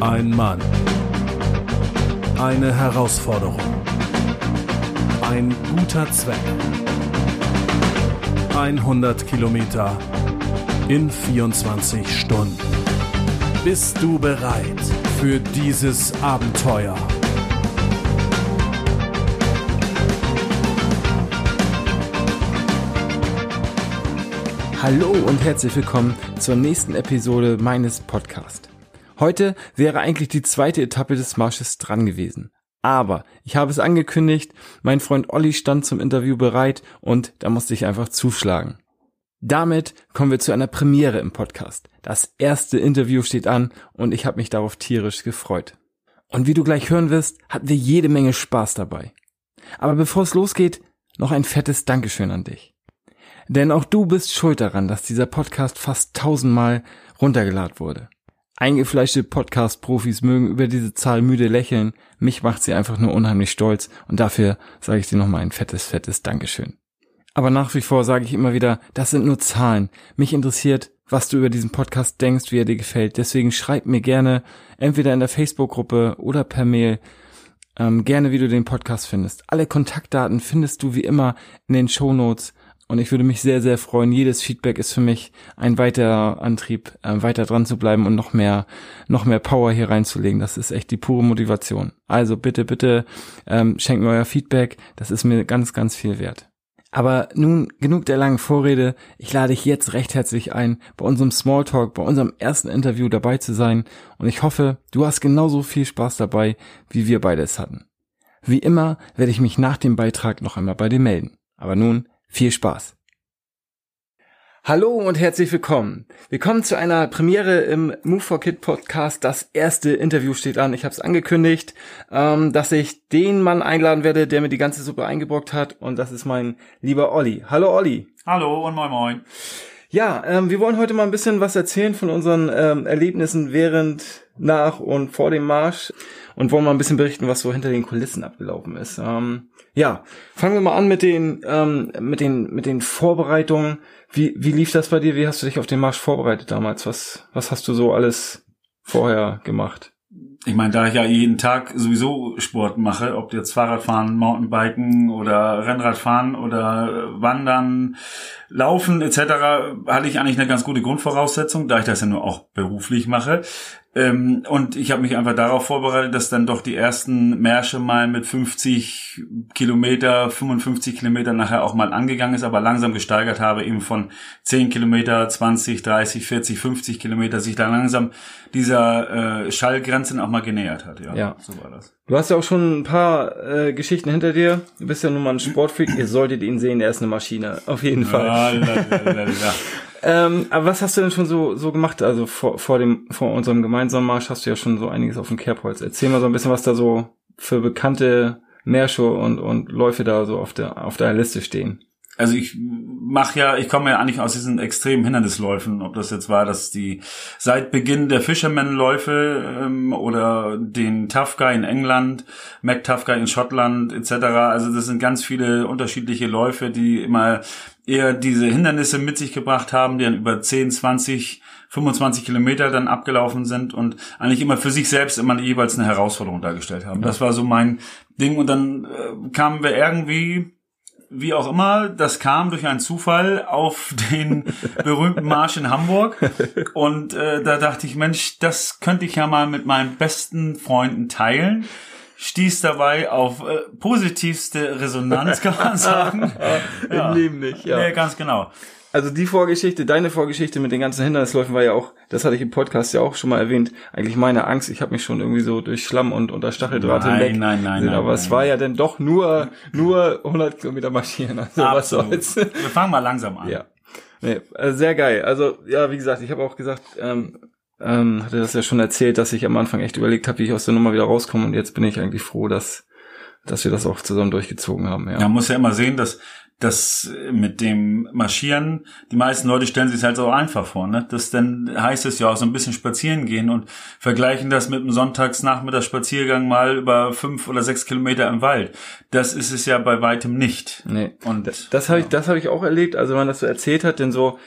Ein Mann. Eine Herausforderung. Ein guter Zweck. 100 Kilometer in 24 Stunden. Bist du bereit für dieses Abenteuer? Hallo und herzlich willkommen zur nächsten Episode meines Podcasts. Heute wäre eigentlich die zweite Etappe des Marsches dran gewesen. Aber ich habe es angekündigt, mein Freund Olli stand zum Interview bereit und da musste ich einfach zuschlagen. Damit kommen wir zu einer Premiere im Podcast. Das erste Interview steht an und ich habe mich darauf tierisch gefreut. Und wie du gleich hören wirst, hatten wir jede Menge Spaß dabei. Aber bevor es losgeht, noch ein fettes Dankeschön an dich. Denn auch du bist schuld daran, dass dieser Podcast fast tausendmal runtergeladen wurde. Eingefleischte Podcast-Profis mögen über diese Zahl müde lächeln. Mich macht sie einfach nur unheimlich stolz und dafür sage ich dir nochmal ein fettes, fettes Dankeschön. Aber nach wie vor sage ich immer wieder, das sind nur Zahlen. Mich interessiert, was du über diesen Podcast denkst, wie er dir gefällt. Deswegen schreib mir gerne, entweder in der Facebook-Gruppe oder per Mail, ähm, gerne, wie du den Podcast findest. Alle Kontaktdaten findest du wie immer in den Show Notes. Und ich würde mich sehr, sehr freuen. Jedes Feedback ist für mich ein weiterer Antrieb, äh, weiter dran zu bleiben und noch mehr, noch mehr Power hier reinzulegen. Das ist echt die pure Motivation. Also bitte, bitte ähm, schenkt mir euer Feedback. Das ist mir ganz, ganz viel wert. Aber nun genug der langen Vorrede. Ich lade dich jetzt recht herzlich ein, bei unserem Smalltalk, bei unserem ersten Interview dabei zu sein. Und ich hoffe, du hast genauso viel Spaß dabei, wie wir beide es hatten. Wie immer werde ich mich nach dem Beitrag noch einmal bei dir melden. Aber nun viel Spaß! Hallo und herzlich willkommen. Willkommen zu einer Premiere im Move for Kid Podcast. Das erste Interview steht an. Ich habe es angekündigt, ähm, dass ich den Mann einladen werde, der mir die ganze Suppe eingebrockt hat. Und das ist mein lieber Olli. Hallo Olli. Hallo und moin moin. Ja, ähm, wir wollen heute mal ein bisschen was erzählen von unseren ähm, Erlebnissen während, nach und vor dem Marsch und wollen mal ein bisschen berichten, was so hinter den Kulissen abgelaufen ist. Ähm, ja, fangen wir mal an mit den ähm, mit den mit den Vorbereitungen. Wie wie lief das bei dir? Wie hast du dich auf den Marsch vorbereitet damals? Was was hast du so alles vorher gemacht? Ich meine, da ich ja jeden Tag sowieso Sport mache, ob jetzt Fahrradfahren, Mountainbiken oder Rennradfahren oder Wandern, Laufen etc., hatte ich eigentlich eine ganz gute Grundvoraussetzung, da ich das ja nur auch beruflich mache. Ähm, und ich habe mich einfach darauf vorbereitet, dass dann doch die ersten Märsche mal mit 50 Kilometer, 55 Kilometer nachher auch mal angegangen ist, aber langsam gesteigert habe, eben von 10 Kilometer, 20, 30, 40, 50 Kilometer, sich dann langsam dieser äh, Schallgrenzen auch mal genähert hat. Ja, ja, so war das. Du hast ja auch schon ein paar äh, Geschichten hinter dir. Du bist ja nun mal ein Sportfreak. Ihr solltet ihn sehen, er ist eine Maschine. Auf jeden Fall. Ja, la, la, la, ähm, aber was hast du denn schon so, so gemacht? Also vor, vor dem, vor unserem gemeinsamen Marsch hast du ja schon so einiges auf dem Kerbholz. Erzähl mal so ein bisschen, was da so für bekannte Märsche und, und Läufe da so auf der, auf der Liste stehen also ich mache ja, ich komme ja eigentlich aus diesen extremen Hindernisläufen, ob das jetzt war, dass die seit Beginn der Fisherman-Läufe ähm, oder den Tough Guy in England, Mac Tough Guy in Schottland etc. Also das sind ganz viele unterschiedliche Läufe, die immer eher diese Hindernisse mit sich gebracht haben, die dann über 10, 20 25 Kilometer dann abgelaufen sind und eigentlich immer für sich selbst immer jeweils eine Herausforderung dargestellt haben. Das war so mein Ding und dann äh, kamen wir irgendwie wie auch immer, das kam durch einen Zufall auf den berühmten Marsch in Hamburg. Und äh, da dachte ich, Mensch, das könnte ich ja mal mit meinen besten Freunden teilen. Stieß dabei auf äh, positivste Resonanz, kann man sagen. Im ja. Leben nicht, ja. Nee, ganz genau. Also die Vorgeschichte, deine Vorgeschichte mit den ganzen Hindernisläufen war ja auch, das hatte ich im Podcast ja auch schon mal erwähnt, eigentlich meine Angst. Ich habe mich schon irgendwie so durch Schlamm und unter Stacheldraht nein, hinweg. Nein, nein, nein. Aber nein, es nein. war ja dann doch nur nur 100 Kilometer marschieren. Also Absolut. was soll's. Wir fangen mal langsam an. Ja. Nee, also sehr geil. Also ja, wie gesagt, ich habe auch gesagt, ähm, ähm, hatte das ja schon erzählt, dass ich am Anfang echt überlegt habe, wie ich aus der Nummer wieder rauskomme. Und jetzt bin ich eigentlich froh, dass dass wir das auch zusammen durchgezogen haben. Ja. Man muss ja immer sehen, dass das mit dem Marschieren, die meisten Leute stellen sich halt so einfach vor, ne? Das dann heißt es ja auch so ein bisschen spazieren gehen und vergleichen das mit einem Sonntagsnachmittagsspaziergang mal über fünf oder sechs Kilometer im Wald. Das ist es ja bei weitem nicht. Nee. Und das, das habe ich, das habe ich auch erlebt. Also wenn man das so erzählt hat, denn so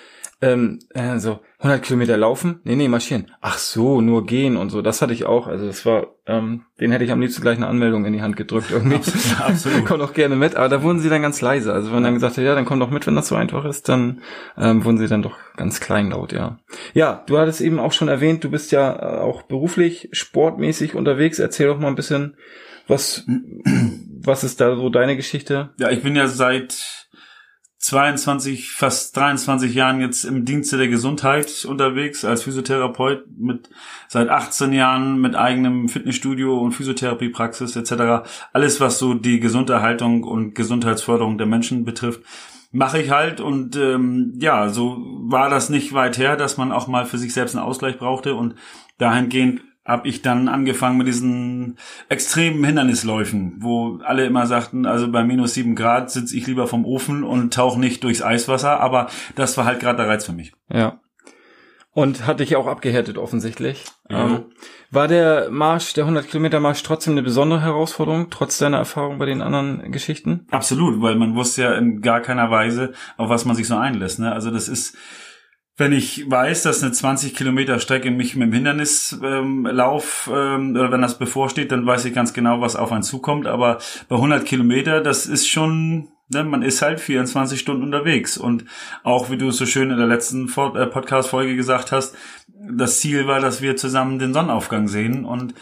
ähm, äh, so 100 Kilometer laufen? Nee, nee, marschieren. Ach so, nur gehen und so. Das hatte ich auch. Also das war, ähm, den hätte ich am liebsten gleich eine Anmeldung in die Hand gedrückt irgendwie. Ja, absolut. Komm doch gerne mit. Aber da wurden sie dann ganz leise. Also wenn man dann gesagt hat, ja, dann komm doch mit, wenn das so einfach ist, dann ähm, wurden sie dann doch ganz kleinlaut, ja. Ja, du hattest eben auch schon erwähnt, du bist ja äh, auch beruflich, sportmäßig unterwegs. Erzähl doch mal ein bisschen, was, was ist da so deine Geschichte? Ja, ich bin ja seit 22, fast 23 Jahren jetzt im Dienste der Gesundheit unterwegs als Physiotherapeut mit seit 18 Jahren mit eigenem Fitnessstudio und Physiotherapiepraxis etc. Alles, was so die Gesunderhaltung und Gesundheitsförderung der Menschen betrifft, mache ich halt und ähm, ja, so war das nicht weit her, dass man auch mal für sich selbst einen Ausgleich brauchte und dahingehend habe ich dann angefangen mit diesen extremen Hindernisläufen, wo alle immer sagten, also bei minus sieben Grad sitze ich lieber vom Ofen und tauche nicht durchs Eiswasser, aber das war halt gerade der Reiz für mich. Ja. Und hat dich auch abgehärtet offensichtlich. Ja. Ähm, war der Marsch, der 100 Kilometer Marsch trotzdem eine besondere Herausforderung, trotz deiner Erfahrung bei den anderen Geschichten? Absolut, weil man wusste ja in gar keiner Weise, auf was man sich so einlässt. Ne? Also das ist, wenn ich weiß, dass eine 20 Kilometer Strecke mich mit dem Hindernislauf ähm, oder wenn das bevorsteht, dann weiß ich ganz genau, was auf einen zukommt. Aber bei 100 Kilometer, das ist schon, ne, man ist halt 24 Stunden unterwegs. Und auch, wie du es so schön in der letzten äh, Podcast-Folge gesagt hast, das Ziel war, dass wir zusammen den Sonnenaufgang sehen. Und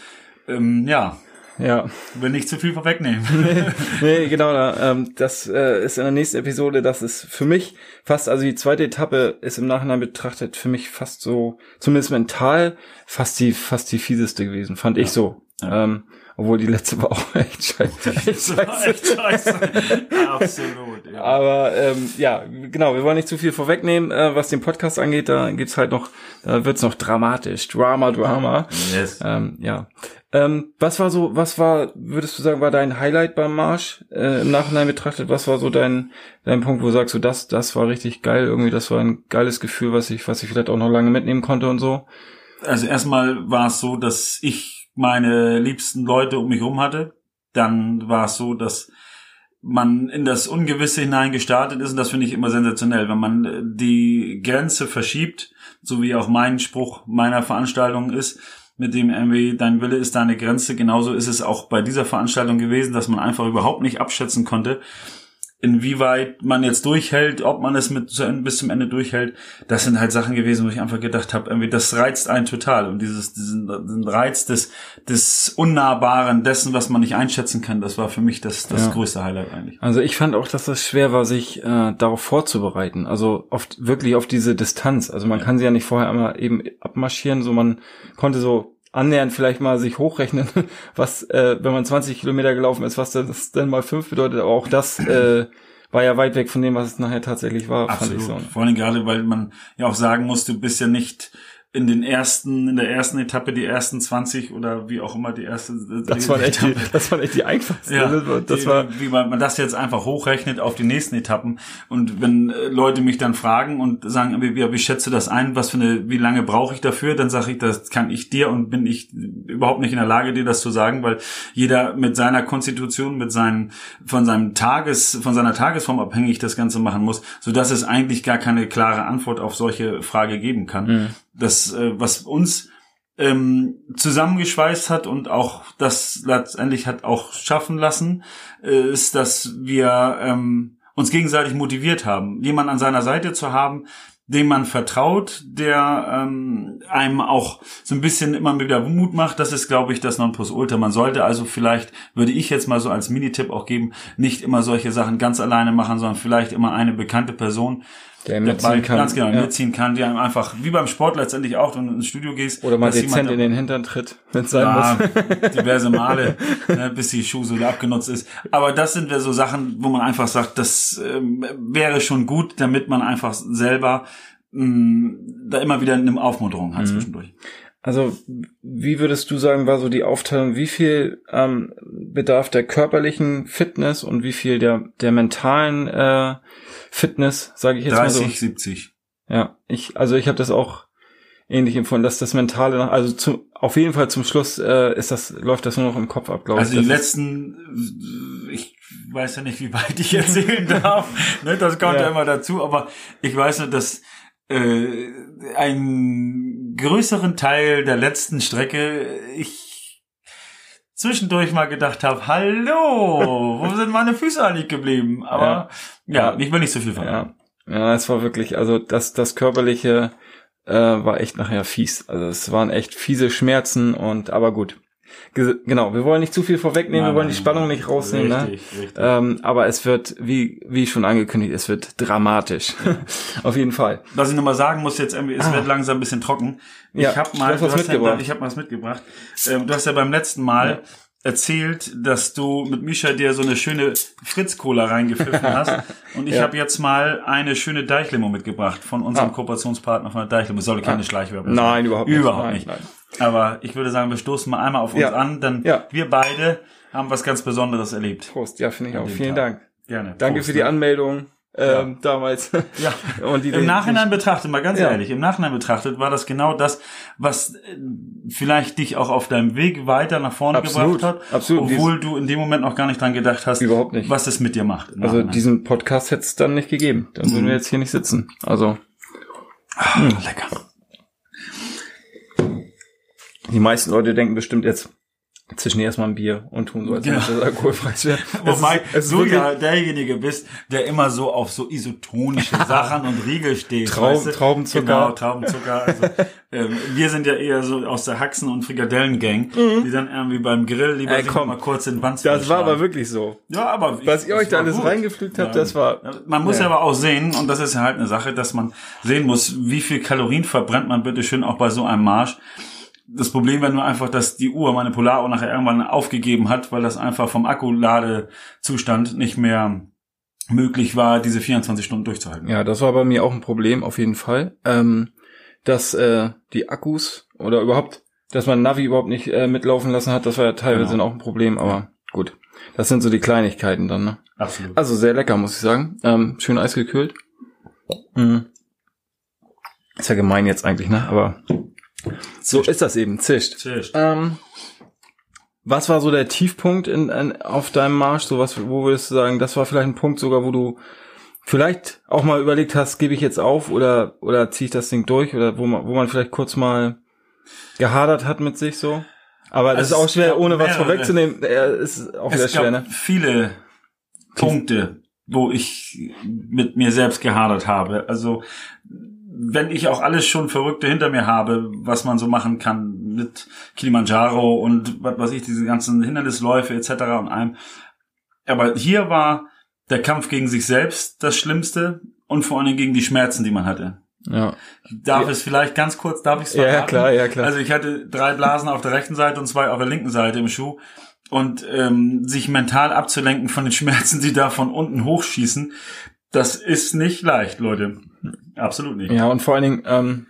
ähm, ja, Ja. will nicht zu viel vorwegnehmen. nee, genau, da, ähm, das äh, ist in der nächsten Episode, das ist für mich fast, also die zweite Etappe ist im Nachhinein betrachtet für mich fast so, zumindest mental, fast die, fast die fieseste gewesen, fand ich so. Ähm, obwohl die letzte war auch echt scheiße. Echt scheiße. Echt scheiße. Absolut. Ja. Aber ähm, ja, genau, wir wollen nicht zu viel vorwegnehmen, äh, was den Podcast angeht, da gibt's halt noch, da wird's noch dramatisch. Drama, Drama. Yes. Ähm, ja. Ähm, was war so, was war, würdest du sagen, war dein Highlight beim Marsch äh, im Nachhinein betrachtet? Was war so dein, dein Punkt, wo du sagst, so das, das war richtig geil, irgendwie, das war ein geiles Gefühl, was ich, was ich vielleicht auch noch lange mitnehmen konnte und so? Also erstmal war es so, dass ich meine liebsten Leute um mich herum hatte. Dann war es so, dass man in das Ungewisse hinein gestartet ist und das finde ich immer sensationell, wenn man äh, die Grenze verschiebt, so wie auch mein Spruch meiner Veranstaltung ist, mit dem irgendwie dein Wille ist deine Grenze. Genauso ist es auch bei dieser Veranstaltung gewesen, dass man einfach überhaupt nicht abschätzen konnte, inwieweit man jetzt durchhält, ob man es mit zu Ende, bis zum Ende durchhält, das sind halt Sachen gewesen, wo ich einfach gedacht habe, irgendwie das reizt einen total und dieses diesen, diesen Reiz des des unnahbaren dessen, was man nicht einschätzen kann, das war für mich das das Ja. größte Highlight eigentlich. Also ich fand auch, dass das schwer war, sich äh, darauf vorzubereiten. Also oft wirklich auf diese Distanz. Also man kann sie ja nicht vorher einmal eben abmarschieren, so man konnte so annähernd vielleicht mal sich hochrechnen, was, äh, wenn man 20 Kilometer gelaufen ist, was das dann mal fünf bedeutet. Aber auch das äh, war ja weit weg von dem, was es nachher tatsächlich war, fand ich so. Vor allem gerade, weil man ja auch sagen muss, du bist ja nicht in den ersten, in der ersten Etappe die ersten 20 oder wie auch immer die erste. Das waren echt die, das waren echt die einfachsten. Ja, ne? das die, war, wie man, man das jetzt einfach hochrechnet auf die nächsten Etappen. Und wenn äh, Leute mich dann fragen und sagen, wie, wie, wie schätze das ein, was für eine, wie lange brauche ich dafür, dann sage ich, das kann ich dir und bin ich überhaupt nicht in der Lage, dir das zu sagen, weil jeder mit seiner Konstitution, mit seinen, von seinem Tages, von seiner Tagesform abhängig das Ganze machen muss, so dass es eigentlich gar keine klare Antwort auf solche Frage geben kann. Mhm. Das, äh, was uns ähm, zusammengeschweißt hat und auch das letztendlich hat auch schaffen lassen, äh, ist, dass wir ähm, uns gegenseitig motiviert haben, jemanden an seiner Seite zu haben, dem man vertraut, der ähm, einem auch so ein bisschen immer wieder Mut macht. Das ist, glaube ich, das Nonplusultra. Man sollte also vielleicht, würde ich jetzt mal so als Minitipp auch geben, nicht immer solche Sachen ganz alleine machen, sondern vielleicht immer eine bekannte Person, der mitziehen kann. ganz genau ja. mitziehen kann, die einem einfach, wie beim Sport letztendlich auch, wenn du ins Studio gehst. Oder mal dezent jemand- in den Hintern tritt, wenn es sein ja, muss. diverse Male, ne, bis die Schuhsohle abgenutzt ist. Aber das sind ja so Sachen, wo man einfach sagt, das ähm, wäre schon gut, damit man einfach selber mh, da immer wieder eine Aufmunterung Mhm. hat zwischendurch. Also, wie würdest du sagen, war so die Aufteilung, wie viel ähm, bedarf der körperlichen Fitness und wie viel der, der mentalen äh, Fitness, sage ich jetzt mal 30, so? 70. Ja, ich, also ich habe das auch ähnlich empfunden, dass das Mentale, noch- also zu, auf jeden Fall zum Schluss äh, ist das, läuft das nur noch im Kopf ab, glaube Also ich. die Das ist- letzten, ich weiß ja nicht, wie weit ich erzählen darf. ne, das kommt ja. Ja. immer dazu, aber ich weiß nur, dass äh, einen größeren Teil der letzten Strecke ich zwischendurch mal gedacht habe, hallo, wo sind meine Füße eigentlich geblieben? Aber ja, ja ich will nicht so viel verraten. Ja. ja, es war wirklich, also das, das körperliche äh, war echt nachher fies. Also es waren echt fiese Schmerzen und aber gut. Genau, wir wollen nicht zu viel vorwegnehmen, nein, wir wollen die Spannung nicht rausnehmen, ne? richtig, ne? Richtig. Ähm, aber es wird, wie, wie schon angekündigt, es wird dramatisch. Auf jeden Fall. Was ich nochmal sagen muss jetzt, es ah. wird langsam ein bisschen trocken. Ich ja, habe mal, was mitgebracht. Ja, ich habe mal was mitgebracht. Ähm, du hast ja beim letzten Mal ja. erzählt, dass du mit Misha dir so eine schöne Fritz-Cola reingepfiffen hast. Und ich ja. habe jetzt mal eine schöne Deichlimo mitgebracht von unserem ah. Kooperationspartner von der Deichlimo. Es soll keine ah. Schleichwerbung sein. Nein, überhaupt nicht. Überhaupt nicht. Nein. Aber ich würde sagen, wir stoßen mal einmal auf uns ja. an, denn ja. wir beide haben was ganz Besonderes erlebt. Prost, ja, finde ich auch. Vielen Tag. Dank. Gerne. Danke Prost, für die ne? Anmeldung. Ähm, ja. damals. Ja. Und die, Im Nachhinein betrachtet, mal ganz ja. ehrlich, im Nachhinein betrachtet war das genau das, was äh, vielleicht dich auch auf deinem Weg weiter nach vorne Absolut. gebracht hat, Absolut. obwohl Dies du in dem Moment noch gar nicht dran gedacht hast, Überhaupt nicht. was es mit dir macht. Also diesen Podcast hätte es dann nicht gegeben. Dann mhm. würden wir jetzt hier nicht sitzen. Also. Ach. Lecker. Die meisten Leute denken bestimmt jetzt, zwischen erstmal ein Bier und tun so, als wenn ja. das alkoholfrei wäre. Wobei du ja derjenige bist, der immer so auf so isotonische Sachen und Riegel steht. Traum, weißt du? Traubenzucker. Genau, Traubenzucker. Also, ähm, wir sind ja eher so aus der Haxen- und Frikadellen-Gang, mhm. die dann irgendwie beim Grill lieber Ey, komm, mal kurz in den Banz Das war aber wirklich so. Ja, aber... Was ihr euch da alles gut. reingepflügt habt, ja. das war... Man muss ja. aber auch sehen, und das ist ja halt eine Sache, dass man sehen muss, wie viel Kalorien verbrennt man bitte schön auch bei so einem Marsch das Problem war nur einfach, dass die Uhr, meine Polaruhr, nachher irgendwann aufgegeben hat, weil das einfach vom Akkuladezustand nicht mehr möglich war, diese 24 Stunden durchzuhalten. Ja, das war bei mir auch ein Problem, auf jeden Fall. Ähm, dass äh, die Akkus oder überhaupt, dass man Navi überhaupt nicht äh, mitlaufen lassen hat, das war ja teilweise genau. auch ein Problem, aber gut. Das sind so die Kleinigkeiten dann, ne? Absolut. Also sehr lecker, muss ich sagen. Ähm, schön eisgekühlt. Mhm. Ist ja gemein jetzt eigentlich, ne? Aber so Zischt. ist das eben, zischt. zischt. Ähm, was war so der Tiefpunkt in, in, auf deinem Marsch? So was, wo würdest du sagen, das war vielleicht ein Punkt sogar, wo du vielleicht auch mal überlegt hast, gebe ich jetzt auf oder oder ziehe ich das Ding durch oder wo man wo man vielleicht kurz mal gehadert hat mit sich so. Aber das also ist auch schwer, ohne was vorwegzunehmen. Ist auch wieder schwer, ne? Viele Punkte, wo ich mit mir selbst gehadert habe. Also wenn ich auch alles schon Verrückte hinter mir habe, was man so machen kann mit Kilimanjaro und was weiß ich, diese ganzen Hindernisläufe etc. und allem. Aber hier war der Kampf gegen sich selbst das Schlimmste und vor allen Dingen gegen die Schmerzen, die man hatte. Ja. Darf ja. es vielleicht ganz kurz, darf ich es verraten? Ja, klar, ja, klar. Also ich hatte drei Blasen auf der rechten Seite und zwei auf der linken Seite im Schuh und ähm, sich mental abzulenken von den Schmerzen, die da von unten hochschießen, das ist nicht leicht, Leute. Absolut nicht. Ja, und vor allen Dingen, ähm,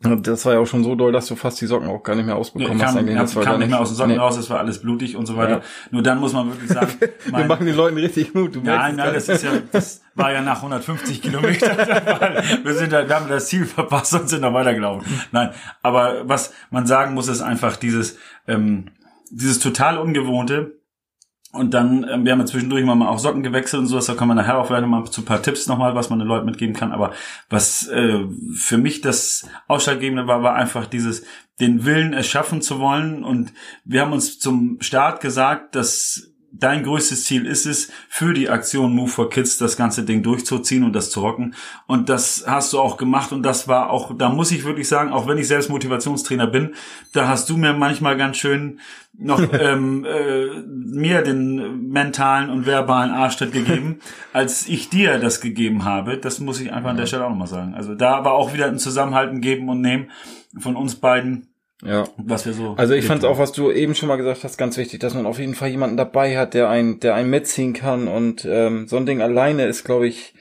das war ja auch schon so doll, dass du fast die Socken auch gar nicht mehr ausbekommen kam, hast. Eigentlich. Das kam nicht mehr aus den Socken nee. raus, es war alles blutig und so weiter. Ja. Nur dann muss man wirklich sagen, mein, wir machen den Leuten richtig Mut. Du nein, nein, das ist ja, das war ja nach 150 Kilometern. wir sind da, wir haben das Ziel verpasst und sind da weitergelaufen. Nein, aber was man sagen muss, ist einfach dieses, ähm, dieses total ungewohnte, und dann, ähm, wir haben ja zwischendurch mal auch Socken gewechselt und sowas, da kommen wir nachher auch vielleicht mal zu ein paar Tipps nochmal, was man den Leuten mitgeben kann. Aber was äh, für mich das Ausschlaggebende war, war einfach dieses, den Willen erschaffen zu wollen. Und wir haben uns zum Start gesagt, dass dein größtes Ziel ist es, für die Aktion Move for Kids das ganze Ding durchzuziehen und das zu rocken. Und das hast du auch gemacht und das war auch, da muss ich wirklich sagen, auch wenn ich selbst Motivationstrainer bin, da hast du mir manchmal ganz schön noch ähm, äh, mir den mentalen und verbalen Arschtritt gegeben, als ich dir das gegeben habe. Das muss ich einfach an der Stelle auch nochmal sagen. Also da aber auch wieder ein Zusammenhalten geben und nehmen von uns beiden ja. Was wir so. Also ich fand auch, was du eben schon mal gesagt hast, ganz wichtig, dass man auf jeden Fall jemanden dabei hat, der einen, der einen mitziehen kann und ähm, so ein Ding alleine ist, glaube ich,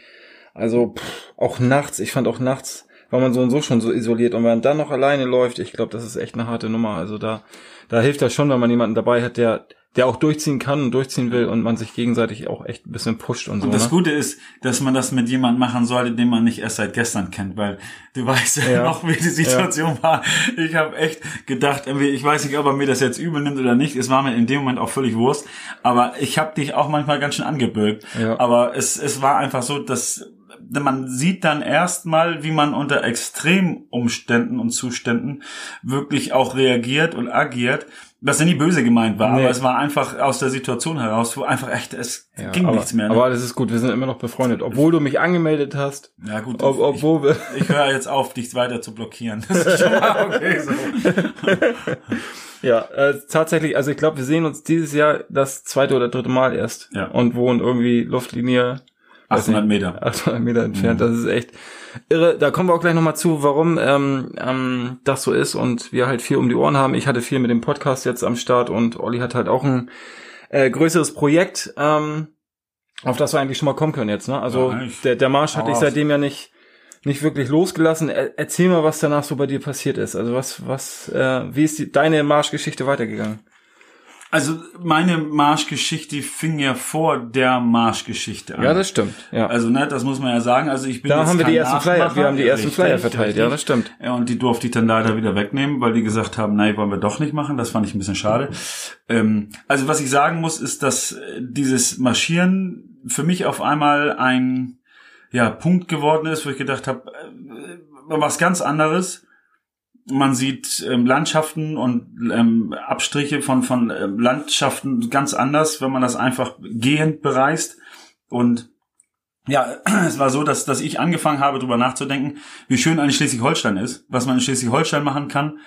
also pff, auch nachts. Ich fand auch nachts, war man so und so schon so isoliert und wenn man dann noch alleine läuft, ich glaube, das ist echt eine harte Nummer. Also da, da hilft das schon, wenn man jemanden dabei hat, der der auch durchziehen kann und durchziehen will und man sich gegenseitig auch echt ein bisschen pusht und so. Und das ne? Gute ist, dass man das mit jemandem machen sollte, den man nicht erst seit gestern kennt, weil du weißt ja, ja. noch, wie die Situation ja. war. Ich habe echt gedacht, ich weiß nicht, ob er mir das jetzt übel nimmt oder nicht. Es war mir in dem Moment auch völlig Wurst. Aber ich habe dich auch manchmal ganz schön angebürgt. Ja. Aber es, es war einfach so, dass man sieht dann erstmal, wie man unter Extremumständen und Zuständen wirklich auch reagiert und agiert was ja nie böse gemeint war, nee. aber es war einfach aus der Situation heraus, wo einfach echt, es ja, ging aber, nichts mehr. Ne? Aber das ist gut, wir sind immer noch befreundet. Obwohl du mich angemeldet hast. Ja gut, ob, obwohl ich, wir ich höre jetzt auf, dich weiter zu blockieren. Das ist schon mal okay so. ja, äh, tatsächlich, also ich glaube, wir sehen uns dieses Jahr das zweite oder dritte Mal erst. Ja. Und wohnen irgendwie Luftlinie 800 Meter. 800 Meter entfernt, mhm. das ist echt irre. Da kommen wir auch gleich nochmal zu, warum ähm, ähm, das so ist und wir halt viel um die Ohren haben. Ich hatte viel mit dem Podcast jetzt am Start und Olli hat halt auch ein äh, größeres Projekt, ähm, auf das wir eigentlich schon mal kommen können jetzt. Ne? Also ja, der, der Marsch hatte ich seitdem ja nicht nicht wirklich losgelassen. Er, erzähl mal, was danach so bei dir passiert ist. Also was, was, äh, wie ist die, deine Marschgeschichte weitergegangen? Also meine Marschgeschichte fing ja vor der Marschgeschichte an. Ja, das stimmt. Ja. Also ne, das muss man ja sagen. Also ich bin da haben wir die ersten Flyer, wir haben die ersten Flyer verteilt. Richtig. Ja, das stimmt. Ja, und die durfte ich dann leider wieder wegnehmen, weil die gesagt haben, nein, wollen wir doch nicht machen. Das fand ich ein bisschen schade. Ähm, also was ich sagen muss, ist, dass dieses Marschieren für mich auf einmal ein ja Punkt geworden ist, wo ich gedacht habe, äh, was ganz anderes man sieht ähm, Landschaften und ähm, Abstriche von, von ähm, Landschaften ganz anders, wenn man das einfach gehend bereist. Und ja, es war so, dass, dass ich angefangen habe, darüber nachzudenken, wie schön eigentlich Schleswig-Holstein ist, was man in Schleswig-Holstein machen kann.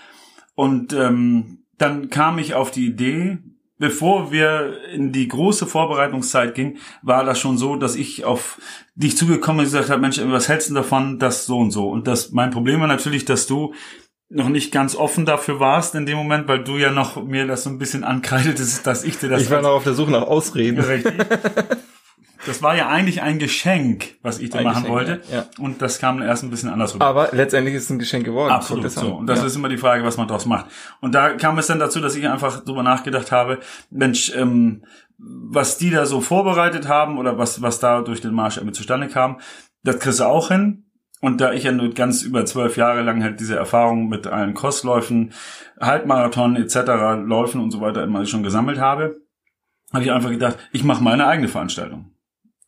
Und ähm, dann kam ich auf die Idee, bevor wir in die große Vorbereitungszeit ging, war das schon so, dass ich auf dich zugekommen und gesagt habe, Mensch, was hältst du davon, das so und so? Und das, mein Problem war natürlich, dass du noch nicht ganz offen dafür warst in dem Moment, weil du ja noch mir das so ein bisschen ankreidetest, dass ich dir das. Ich war noch auf der Suche nach Ausreden. Richtig. Das war ja eigentlich ein Geschenk, was ich dir machen Geschenk, wollte. Ja. Und das kam erst ein bisschen anders rüber. Aber letztendlich ist es ein Geschenk geworden. Absolut so. Und das ja. ist immer die Frage, was man daraus macht. Und da kam es dann dazu, dass ich einfach drüber nachgedacht habe, Mensch, ähm, was die da so vorbereitet haben oder was, was da durch den Marsch irgendwie zustande kam, das kriegst du auch hin. Und da ich ja nur ganz über zwölf Jahre lang halt diese Erfahrung mit allen Crossläufen, Halbmarathon etc., Läufen und so weiter immer schon gesammelt habe, habe ich einfach gedacht, ich mache meine eigene Veranstaltung.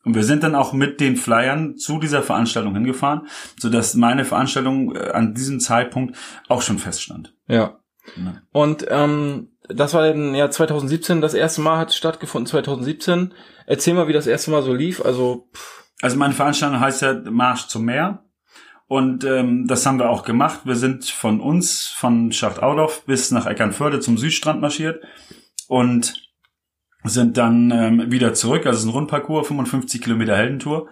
Und wir sind dann auch mit den Flyern zu dieser Veranstaltung hingefahren, so dass meine Veranstaltung äh, an diesem Zeitpunkt auch schon feststand. Ja. ja. Und ähm, das war dann ja 2017, das erste Mal hat stattgefunden, 2017. Erzähl mal, wie das erste Mal so lief. Also, pff. also meine Veranstaltung heißt ja Marsch zum Meer. Und ähm, das haben wir auch gemacht. Wir sind von uns, von Schachtaulow bis nach Eckernförde zum Südstrand marschiert und sind dann ähm, wieder zurück. Also es ist ein Rundparcours, 55 Kilometer Heldentour.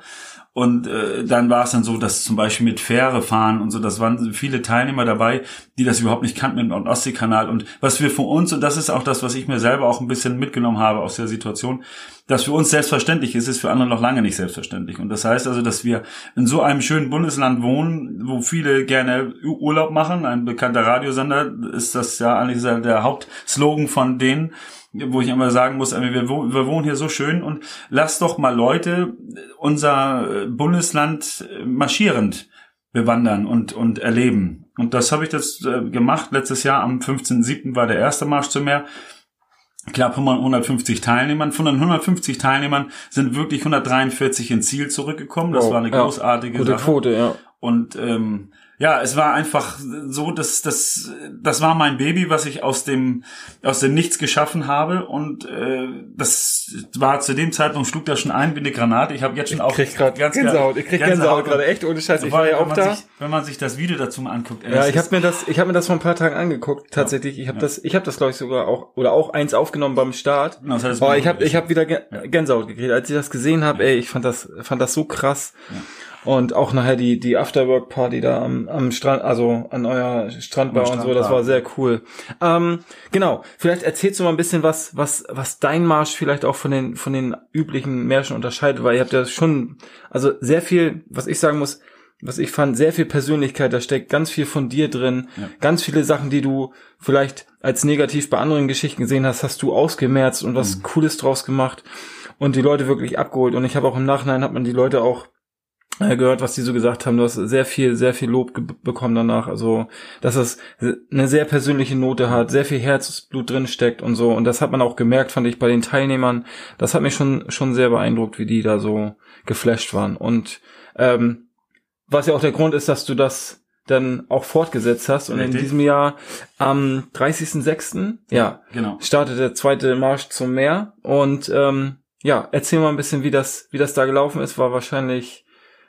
Und äh, dann war es dann so, dass zum Beispiel mit Fähre fahren und so, das waren viele Teilnehmer dabei, die das überhaupt nicht kannten mit dem Ostseekanal. Und was wir für uns, und das ist auch das, was ich mir selber auch ein bisschen mitgenommen habe aus der Situation, dass für uns selbstverständlich ist, ist für andere noch lange nicht selbstverständlich. Und das heißt also, dass wir in so einem schönen Bundesland wohnen, wo viele gerne Urlaub machen. Ein bekannter Radiosender ist das ja eigentlich der Hauptslogan von denen wo ich immer sagen muss, wir, wir wohnen hier so schön und lass doch mal Leute unser Bundesland marschierend bewandern und, und erleben. Und das habe ich jetzt äh, gemacht. Letztes Jahr am 15.07. war der erste Marsch zum Meer. Knapp 150 Teilnehmern. Von den 150 Teilnehmern sind wirklich 143 ins Ziel zurückgekommen. Das wow, war eine großartige ja, gute Sache. Quote, ja. Und ähm, ja, es war einfach so, dass das das war mein Baby, was ich aus dem aus dem Nichts geschaffen habe und äh, das war zu dem Zeitpunkt schlug das schon ein wie eine Granate. Ich habe jetzt schon ich auch krieg grad ganz Gänsehaut. Ich krieg Gänsehaut, gerade echt ohne Scheiß. Ich war ja auch da. Sich, wenn man sich das Video dazu mal anguckt. Ja, ich habe mir das ich habe mir das vor ein paar Tagen angeguckt tatsächlich. Ich habe ja. das ich habe das glaube ich sogar auch oder auch eins aufgenommen beim Start. Das heißt, oh, ich habe ich habe wieder Gänsehaut gekriegt, als ich das gesehen habe. Ey, ich fand das fand das so krass. Ja. Und auch nachher die, die Afterwork-Party da am, am Strand, also an euer Strandbar und so, das war sehr cool. Ähm, genau, vielleicht erzählst du mal ein bisschen was, was, was dein Marsch vielleicht auch von den, von den üblichen Märschen unterscheidet, weil ihr habt ja schon, also sehr viel, was ich sagen muss, was ich fand, sehr viel Persönlichkeit, da steckt ganz viel von dir drin, ja. ganz viele Sachen, die du vielleicht als negativ bei anderen Geschichten gesehen hast, hast du ausgemerzt und was mhm. Cooles draus gemacht und die Leute wirklich abgeholt. Und ich habe auch im Nachhinein hat man die Leute auch gehört, was die so gesagt haben. Du hast sehr viel, sehr viel Lob bekommen danach. Also, dass es eine sehr persönliche Note hat, sehr viel Herzblut drin steckt und so. Und das hat man auch gemerkt, fand ich bei den Teilnehmern. Das hat mich schon, schon sehr beeindruckt, wie die da so geflasht waren. Und Ähm, was ja auch der Grund ist, dass du das dann auch fortgesetzt hast. Und Richtig. in diesem Jahr am 30.06. ja, Genau. startet der zweite Marsch zum Meer. Und ähm, ja, erzähl mal ein bisschen, wie das, wie das da gelaufen ist. War wahrscheinlich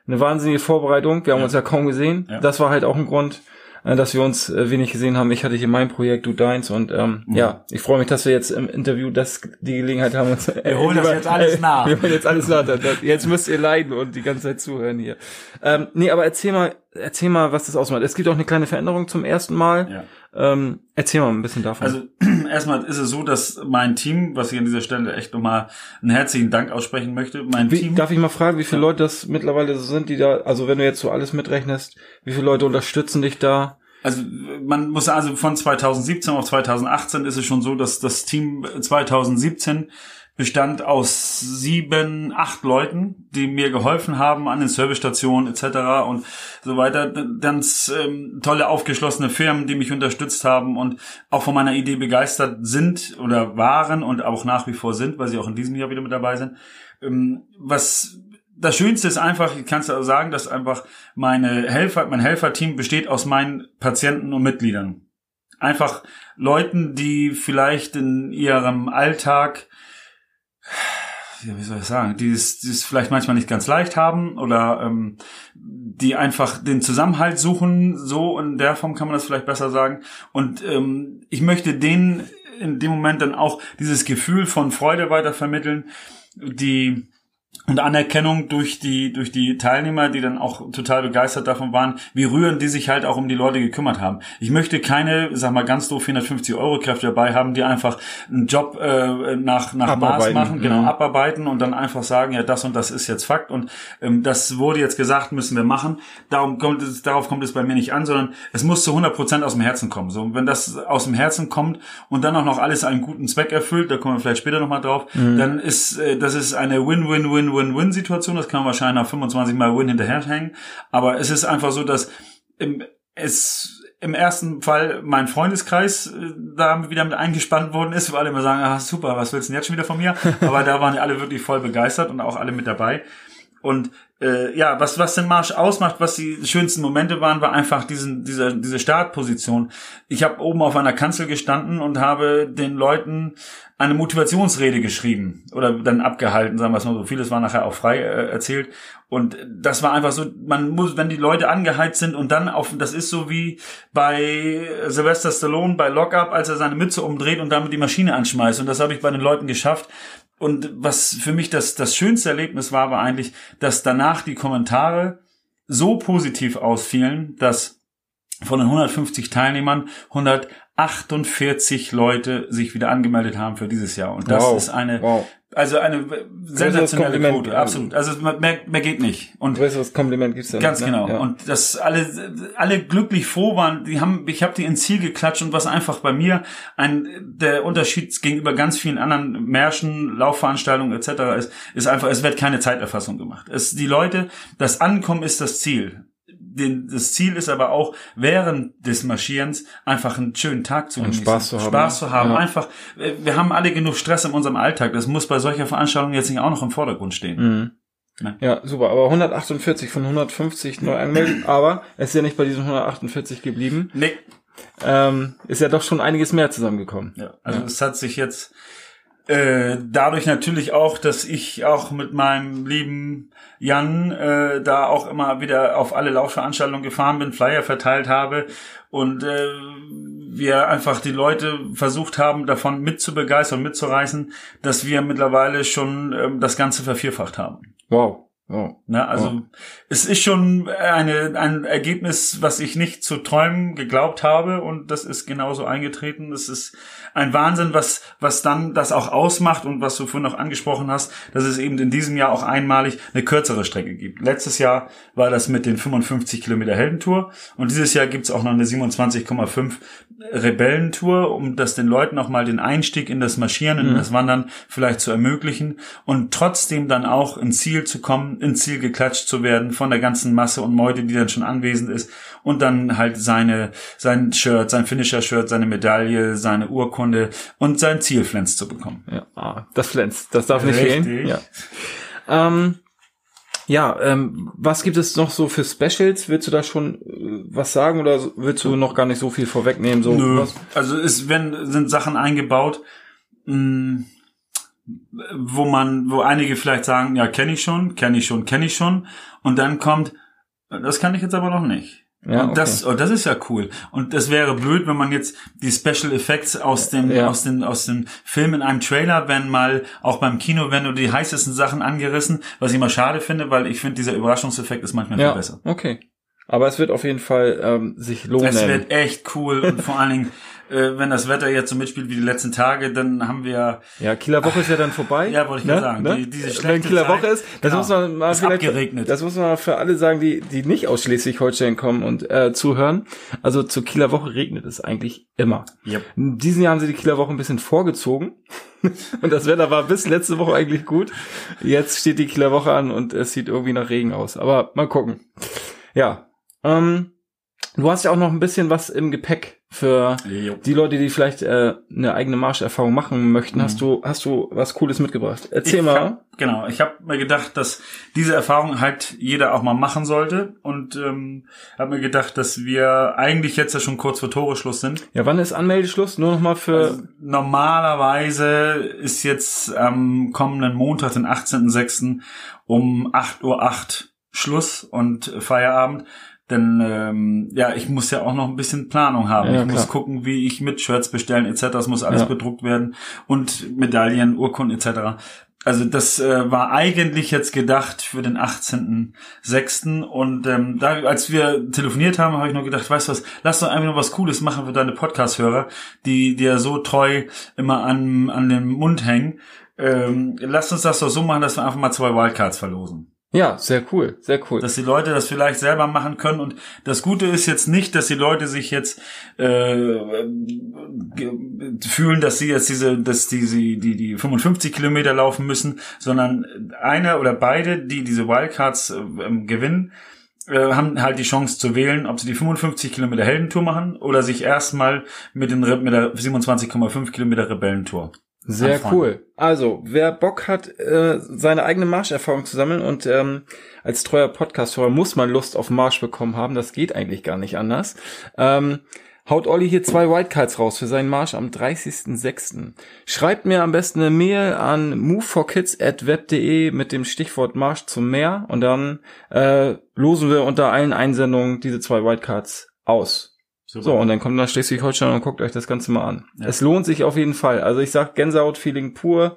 eine wahnsinnige Vorbereitung. Wir haben Ja. uns ja kaum gesehen. Ja. Das war halt auch ein Grund, äh, dass wir uns äh, wenig gesehen haben. Ich hatte hier mein Projekt, du deins. Und ähm, Mhm. ja, ich freue mich, dass wir jetzt im Interview das die Gelegenheit haben, uns Wir holen das jetzt alles nach. Wir holen jetzt alles nach. Jetzt müsst ihr leiden und die ganze Zeit zuhören hier. Ähm, nee, aber erzähl mal, erzähl mal, was das ausmacht. Es gibt auch eine kleine Veränderung zum ersten Mal. Ja. Ähm, erzähl mal ein bisschen davon. Also erstmal ist es so, dass mein Team, was ich an dieser Stelle echt nochmal einen herzlichen Dank aussprechen möchte, mein Wie, Team. darf ich mal fragen, wie viele Leute das mittlerweile so sind, die da, also wenn du jetzt so alles mitrechnest, wie viele Leute unterstützen dich da? Also man muss also von 2017 auf 2018 ist es schon so, dass das Team 2017 bestand aus sieben, acht Leuten, die mir geholfen haben an den Servicestationen etc. und so weiter. Dann ähm, tolle aufgeschlossene Firmen, die mich unterstützt haben und auch von meiner Idee begeistert sind oder waren und auch nach wie vor sind, weil sie auch in diesem Jahr wieder mit dabei sind. Ähm, was das Schönste ist einfach, ich kann es sagen, dass einfach meine Helfer, mein Helferteam besteht aus meinen Patienten und Mitgliedern. Einfach Leuten, die vielleicht in ihrem Alltag, wie soll ich sagen, die es, die es vielleicht manchmal nicht ganz leicht haben oder ähm, die einfach den Zusammenhalt suchen, so in der Form kann man das vielleicht besser sagen. Und ähm, ich möchte denen in dem Moment dann auch dieses Gefühl von Freude weitervermitteln, die und Anerkennung durch die durch die Teilnehmer, die dann auch total begeistert davon waren, wie rührend die sich halt auch um die Leute gekümmert haben. Ich möchte keine, sag mal ganz doof, 450 Euro Kräfte dabei haben, die einfach einen Job äh, nach nach Maß Abarbeiten. machen, genau Mhm. abarbeiten und dann einfach sagen, ja das und das ist jetzt Fakt und ähm, das wurde jetzt gesagt, müssen wir machen. Darum kommt es, darauf kommt es bei mir nicht an, sondern es muss zu 100 Prozent aus dem Herzen kommen. So, wenn das aus dem Herzen kommt und dann auch noch alles einen guten Zweck erfüllt, da kommen wir vielleicht später nochmal drauf, dann ist äh, das ist eine Win-Win-Win-Win-Win-Situation. Das kann man wahrscheinlich nach 25 Mal Win hinterherhängen. Aber es ist einfach so, dass im, es im ersten Fall mein Freundeskreis äh, da wieder mit eingespannt worden ist, weil alle immer sagen, ah, super, was willst du denn jetzt schon wieder von mir? Aber da waren alle wirklich voll begeistert und auch alle mit dabei. Und äh, ja, was was den Marsch ausmacht, was die schönsten Momente waren, war einfach diesen diese diese Startposition. Ich habe oben auf einer Kanzel gestanden und habe den Leuten eine Motivationsrede geschrieben oder dann abgehalten, sagen wir es mal so. Vieles war nachher auch frei äh, erzählt und das war einfach so, man muss, wenn die Leute angeheizt sind und dann auf, das ist so wie bei Sylvester Stallone bei Lockup, als er seine Mütze umdreht und damit die Maschine anschmeißt und das habe ich bei den Leuten geschafft. Und was für mich das, das schönste Erlebnis war, war eigentlich, dass danach die Kommentare so positiv ausfielen, dass von den 150 Teilnehmern 148 Leute sich wieder angemeldet haben für dieses Jahr. Und das Wow. ist eine, Wow. Also eine sensationelle. Quote, absolut. Also mehr, mehr geht nicht. Und Größeres Kompliment gibt's da Ganz nicht, ne? genau. Ja. Und dass alle, alle glücklich froh waren, die haben, ich habe die ins Ziel geklatscht und was einfach bei mir ein, der Unterschied gegenüber ganz vielen anderen Märschen, Laufveranstaltungen etc. ist, ist einfach, es wird keine Zeiterfassung gemacht. Es, die Leute, das Ankommen ist das Ziel. Den, das Ziel ist aber auch, während des Marschierens einfach einen schönen Tag zu Und genießen. Spaß zu haben. Spaß zu haben. Ja. Einfach, äh, wir haben alle genug Stress in unserem Alltag. Das muss bei solcher Veranstaltung jetzt nicht auch noch im Vordergrund stehen. Mhm. Ja, super. Aber 148 von 150 neu angemeldet. aber es ist ja nicht bei diesen 148 geblieben. Nee, Ähm, ist ja doch schon einiges mehr zusammengekommen. Ja, also es hat sich jetzt äh, dadurch natürlich auch, dass ich auch mit meinem lieben Jan äh, da auch immer wieder auf alle Laufveranstaltungen gefahren bin, Flyer verteilt habe und äh, wir einfach die Leute versucht haben, davon mitzubegeistern, mitzureißen, dass wir mittlerweile schon ähm, das Ganze vervierfacht haben. Wow. Wow. Ne, also es ist schon eine, ein Ergebnis, was ich nicht zu träumen geglaubt habe und das ist genauso eingetreten. Es ist ein Wahnsinn, was, was dann das auch ausmacht und was du vorhin noch angesprochen hast, dass es eben in diesem Jahr auch einmalig eine kürzere Strecke gibt. Letztes Jahr war das mit den 55 Kilometer Heldentour und dieses Jahr gibt's auch noch eine 27,5 Rebellentour, um das den Leuten nochmal den Einstieg in das Marschieren, in das Wandern vielleicht zu ermöglichen und trotzdem dann auch ins Ziel zu kommen, ins Ziel geklatscht zu werden von der ganzen Masse und Meute, die dann schon anwesend ist und dann halt seine, sein Shirt, sein Finisher-Shirt, seine Medaille, seine Urkunde und sein Zielflens zu bekommen. Ja, ah, das Flens. Das darf nicht Richtig. fehlen. Ja. Ähm, Ja, ähm, was gibt es noch so für Specials? Willst du da schon äh, was sagen oder willst du noch gar nicht so viel vorwegnehmen? So Nö. was? Also es werden, sind Sachen eingebaut, mh, wo man, wo einige vielleicht sagen, ja, kenne ich schon, kenne ich schon, kenne ich schon. Und dann kommt, das kann ich jetzt aber noch nicht. Ja, und okay. das, oh, das ist ja cool. Und das wäre blöd, wenn man jetzt die Special Effects aus dem, Ja. aus den, aus dem Film in einem Trailer, wenn mal auch beim Kino, wenn du die heißesten Sachen angerissen, was ich immer schade finde, weil ich finde, dieser Überraschungseffekt ist manchmal ja, viel besser. okay. Aber es wird auf jeden Fall ähm, sich lohnen. Es wird echt cool und vor allen Dingen, äh, wenn das Wetter jetzt so mitspielt wie die letzten Tage, dann haben wir, ja, Kieler Woche ist ja dann vorbei. Ja, wollte ich gerade sagen. Die- diese Wenn schlechte Kieler Zeit, Woche ist, das genau. muss man mal Ist vielleicht, abgeregnet. das muss man mal für alle sagen, die, die nicht aus Schleswig-Holstein kommen und äh, zuhören. Also zur Kieler Woche regnet es eigentlich immer. Yep. In diesem Jahr haben sie die Kieler Woche ein bisschen vorgezogen. und das Wetter war bis letzte Woche eigentlich gut. Jetzt steht die Kieler Woche an und es sieht irgendwie nach Regen aus. Aber mal gucken. Ja. Ähm, du hast ja auch noch ein bisschen was im Gepäck für Jo. die Leute, die vielleicht äh, eine eigene Marscherfahrung machen möchten. Hast du hast du was Cooles mitgebracht? Erzähl Ich mal. Hab, genau, ich habe mir gedacht, dass diese Erfahrung halt jeder auch mal machen sollte und ähm, habe mir gedacht, dass wir eigentlich jetzt ja schon kurz vor Toreschluss sind. Ja, wann ist Anmeldeschluss? Nur noch mal für Also, normalerweise ist jetzt am kommenden Montag, den 18.06. um 8.08 Uhr Schluss und Feierabend. Denn ähm, ja, ich muss ja auch noch ein bisschen Planung haben. Ja, ich muss klar. gucken, wie ich mit Shirts bestellen etc. Das muss alles Ja. bedruckt werden und Medaillen, Urkunden etc. Also das äh, war eigentlich jetzt gedacht für den 18.06. Und ähm, da, als wir telefoniert haben, habe ich nur gedacht, weißt du was, lass doch einfach nur was Cooles machen für deine Podcast-Hörer, die dir so treu immer an, an den Mund hängen. Ähm, lass uns das doch so machen, dass wir einfach mal zwei Wildcards verlosen ja, sehr cool, sehr cool. dass die Leute das vielleicht selber machen können. Und das Gute ist jetzt nicht, dass die Leute sich jetzt äh, fühlen, dass sie jetzt diese, dass die, sie die, die 55 Kilometer laufen müssen, sondern einer oder beide, die diese Wildcards äh, ähm, gewinnen, äh, haben halt die Chance zu wählen, ob sie die 55 Kilometer Heldentour machen oder sich erstmal mit, den, mit der 27,5 Kilometer Rebellentour. Sehr anfangen. cool. Also, wer Bock hat, äh, seine eigene Marscherfahrung zu sammeln und ähm, als treuer Podcast-Hörer muss man Lust auf Marsch bekommen haben, das geht eigentlich gar nicht anders. Ähm, haut Olli hier zwei Wildcards raus für seinen Marsch am 30.06. Schreibt mir am besten eine Mail an moveforkids.web.de mit dem Stichwort Marsch zum Meer und dann äh, losen wir unter allen Einsendungen diese zwei Wildcards aus. Super. So, und dann kommt nach Schleswig-Holstein und guckt euch das Ganze mal an. Ja. Es lohnt sich auf jeden Fall. Also ich sag Gänsehaut-Feeling pur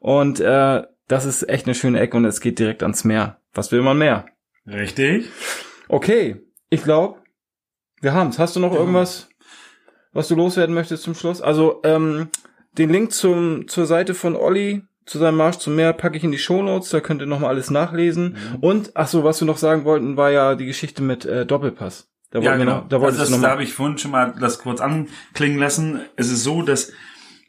und äh, das ist echt eine schöne Ecke und es geht direkt ans Meer. Was will man mehr? Richtig. Okay, ich glaube, wir haben's. Hast du noch Ja. irgendwas, was du loswerden möchtest zum Schluss? Also ähm, den Link zum zur Seite von Olli zu seinem Marsch zum Meer packe ich in die Shownotes, da könnt ihr nochmal alles nachlesen. Mhm. Und, ach so, was wir noch sagen wollten, war ja die Geschichte mit äh, Doppelpass. Da Ja, genau. noch, da das, noch da habe ich vorhin schon mal das kurz anklingen lassen. Es ist so, dass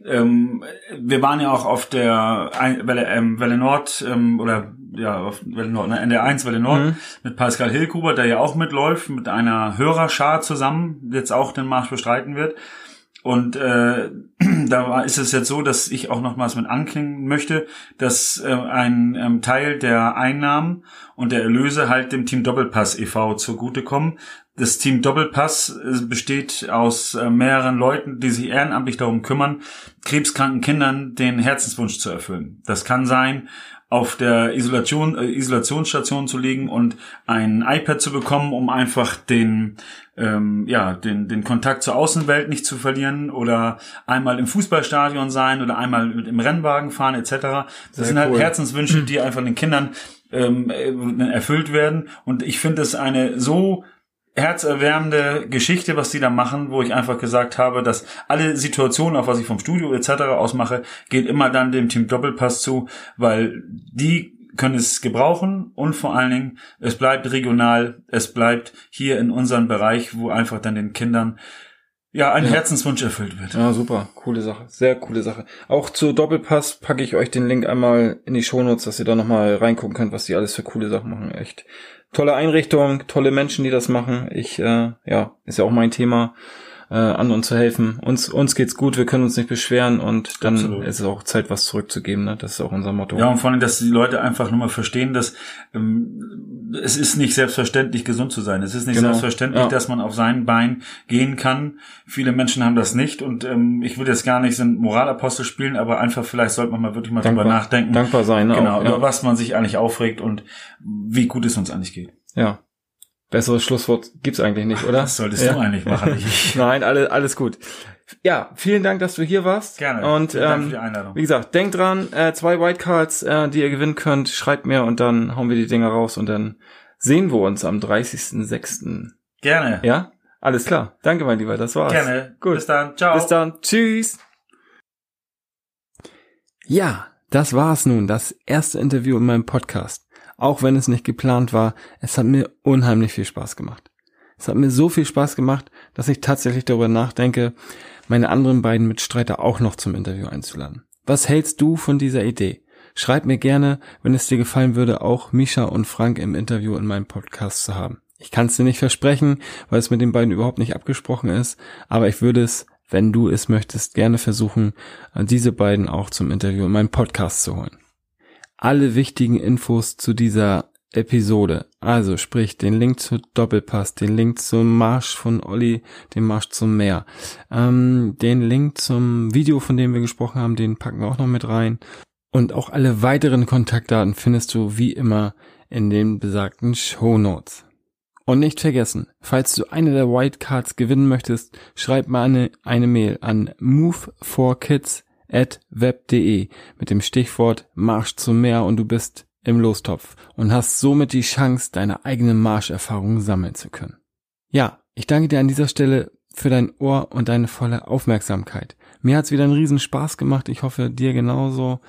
ähm, wir waren ja auch auf der Ein- Welle, ähm, Welle Nord ähm, oder ja auf Welle Nord, ne, NDR1 Welle Nord Mhm. mit Pascal Hilkuber, der ja auch mitläuft, mit einer Hörerschar zusammen, jetzt auch den Marsch bestreiten wird. Und äh, da ist es jetzt so, dass ich auch nochmals mit anklingen möchte, dass äh, ein ähm, Teil der Einnahmen und der Erlöse halt dem Team Doppelpass e.V. zugutekommen. Das Team Doppelpass äh, besteht aus äh, mehreren Leuten, die sich ehrenamtlich darum kümmern, krebskranken Kindern den Herzenswunsch zu erfüllen. Das kann sein, auf der Isolation, äh, Isolationsstation zu liegen und ein iPad zu bekommen, um einfach den, ähm, ja, den, den Kontakt zur Außenwelt nicht zu verlieren oder einmal im Fußballstadion sein oder einmal mit im Rennwagen fahren etc. Das Sehr sind halt cool. Herzenswünsche, die einfach den Kindern ähm, äh, erfüllt werden. Und ich finde es eine so herzerwärmende Geschichte, was die da machen, wo ich einfach gesagt habe, dass alle Situationen, auf was ich vom Studio etc. ausmache, geht immer dann dem Team Doppelpass zu, weil die können es gebrauchen und vor allen Dingen, es bleibt regional, es bleibt hier in unserem Bereich, wo einfach dann den Kindern ja ein Ja. Herzenswunsch erfüllt wird. Ja, super. Coole Sache. Sehr coole Sache. Auch zu Doppelpass packe ich euch den Link einmal in die Shownotes, dass ihr da nochmal reingucken könnt, was die alles für coole Sachen machen. Echt tolle Einrichtung, tolle Menschen, die das machen. Ich, äh, ja, ist ja auch mein Thema. Äh, an uns zu helfen. Uns, uns geht's gut, wir können uns nicht beschweren und dann Absolut. ist es auch Zeit, was zurückzugeben. Ne? Das ist auch unser Motto. Ja, und vor allem, dass die Leute einfach nur mal verstehen, dass ähm, es ist nicht selbstverständlich, gesund zu sein. Es ist nicht Genau. selbstverständlich, Ja. dass man auf sein Bein gehen kann. Viele Menschen haben das nicht und ähm, ich will jetzt gar nicht so einen Moralapostel spielen, aber einfach vielleicht sollte man mal wirklich mal Dankbar- drüber nachdenken. dankbar sein, ne, Genau, auch, über ja. was man sich eigentlich aufregt und wie gut es uns eigentlich geht. ja. Besseres Schlusswort gibt's eigentlich nicht, oder? Das solltest ja. du eigentlich machen. Nein, alles, alles gut. Ja, vielen Dank, dass du hier warst. Gerne. Und Vielen Dank ähm, für die Einladung. wie gesagt, denkt dran, äh, zwei Whitecards, äh, die ihr gewinnen könnt, schreibt mir und dann hauen wir die Dinger raus und dann sehen wir uns am 30.06. Gerne. Ja? Alles klar. Danke, mein Lieber, das war's. Gerne. Gut. Bis dann. Ciao. Bis dann. Tschüss. Ja, das war's nun, das erste Interview in meinem Podcast. Auch wenn es nicht geplant war, es hat mir unheimlich viel Spaß gemacht. Es hat mir so viel Spaß gemacht, dass ich tatsächlich darüber nachdenke, meine anderen beiden Mitstreiter auch noch zum Interview einzuladen. Was hältst du von dieser Idee? Schreib mir gerne, wenn es dir gefallen würde, auch Misha und Frank im Interview in meinem Podcast zu haben. Ich kann es dir nicht versprechen, weil es mit den beiden überhaupt nicht abgesprochen ist, aber ich würde es, wenn du es möchtest, gerne versuchen, diese beiden auch zum Interview in meinem Podcast zu holen. Alle wichtigen Infos zu dieser Episode, also sprich den Link zu Doppelpass, den Link zum Marsch von Olli, den Marsch zum Meer, ähm, den Link zum Video, von dem wir gesprochen haben, den packen wir auch noch mit rein. Und auch alle weiteren Kontaktdaten findest du wie immer in den besagten Show Notes. Und nicht vergessen, falls du eine der Whitecards gewinnen möchtest, schreib mal eine, eine Mail an move4kids at web.de mit dem Stichwort Marsch zum Meer und du bist im Lostopf und hast somit die Chance, deine eigene Marscherfahrung sammeln zu können. Ja, ich danke dir an dieser Stelle für dein Ohr und deine volle Aufmerksamkeit. Mir hat's wieder einen riesen Spaß gemacht. Ich hoffe, dir genauso.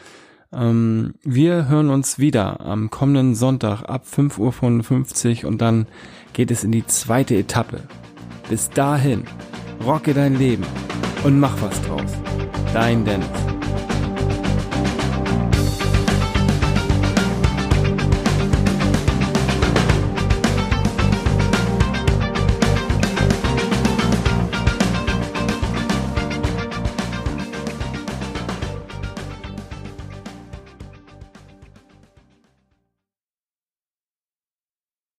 Ähm, wir hören uns wieder am kommenden Sonntag ab 5.55 Uhr und dann geht es in die zweite Etappe. Bis dahin, rocke dein Leben und mach was draus. Dein Dennis.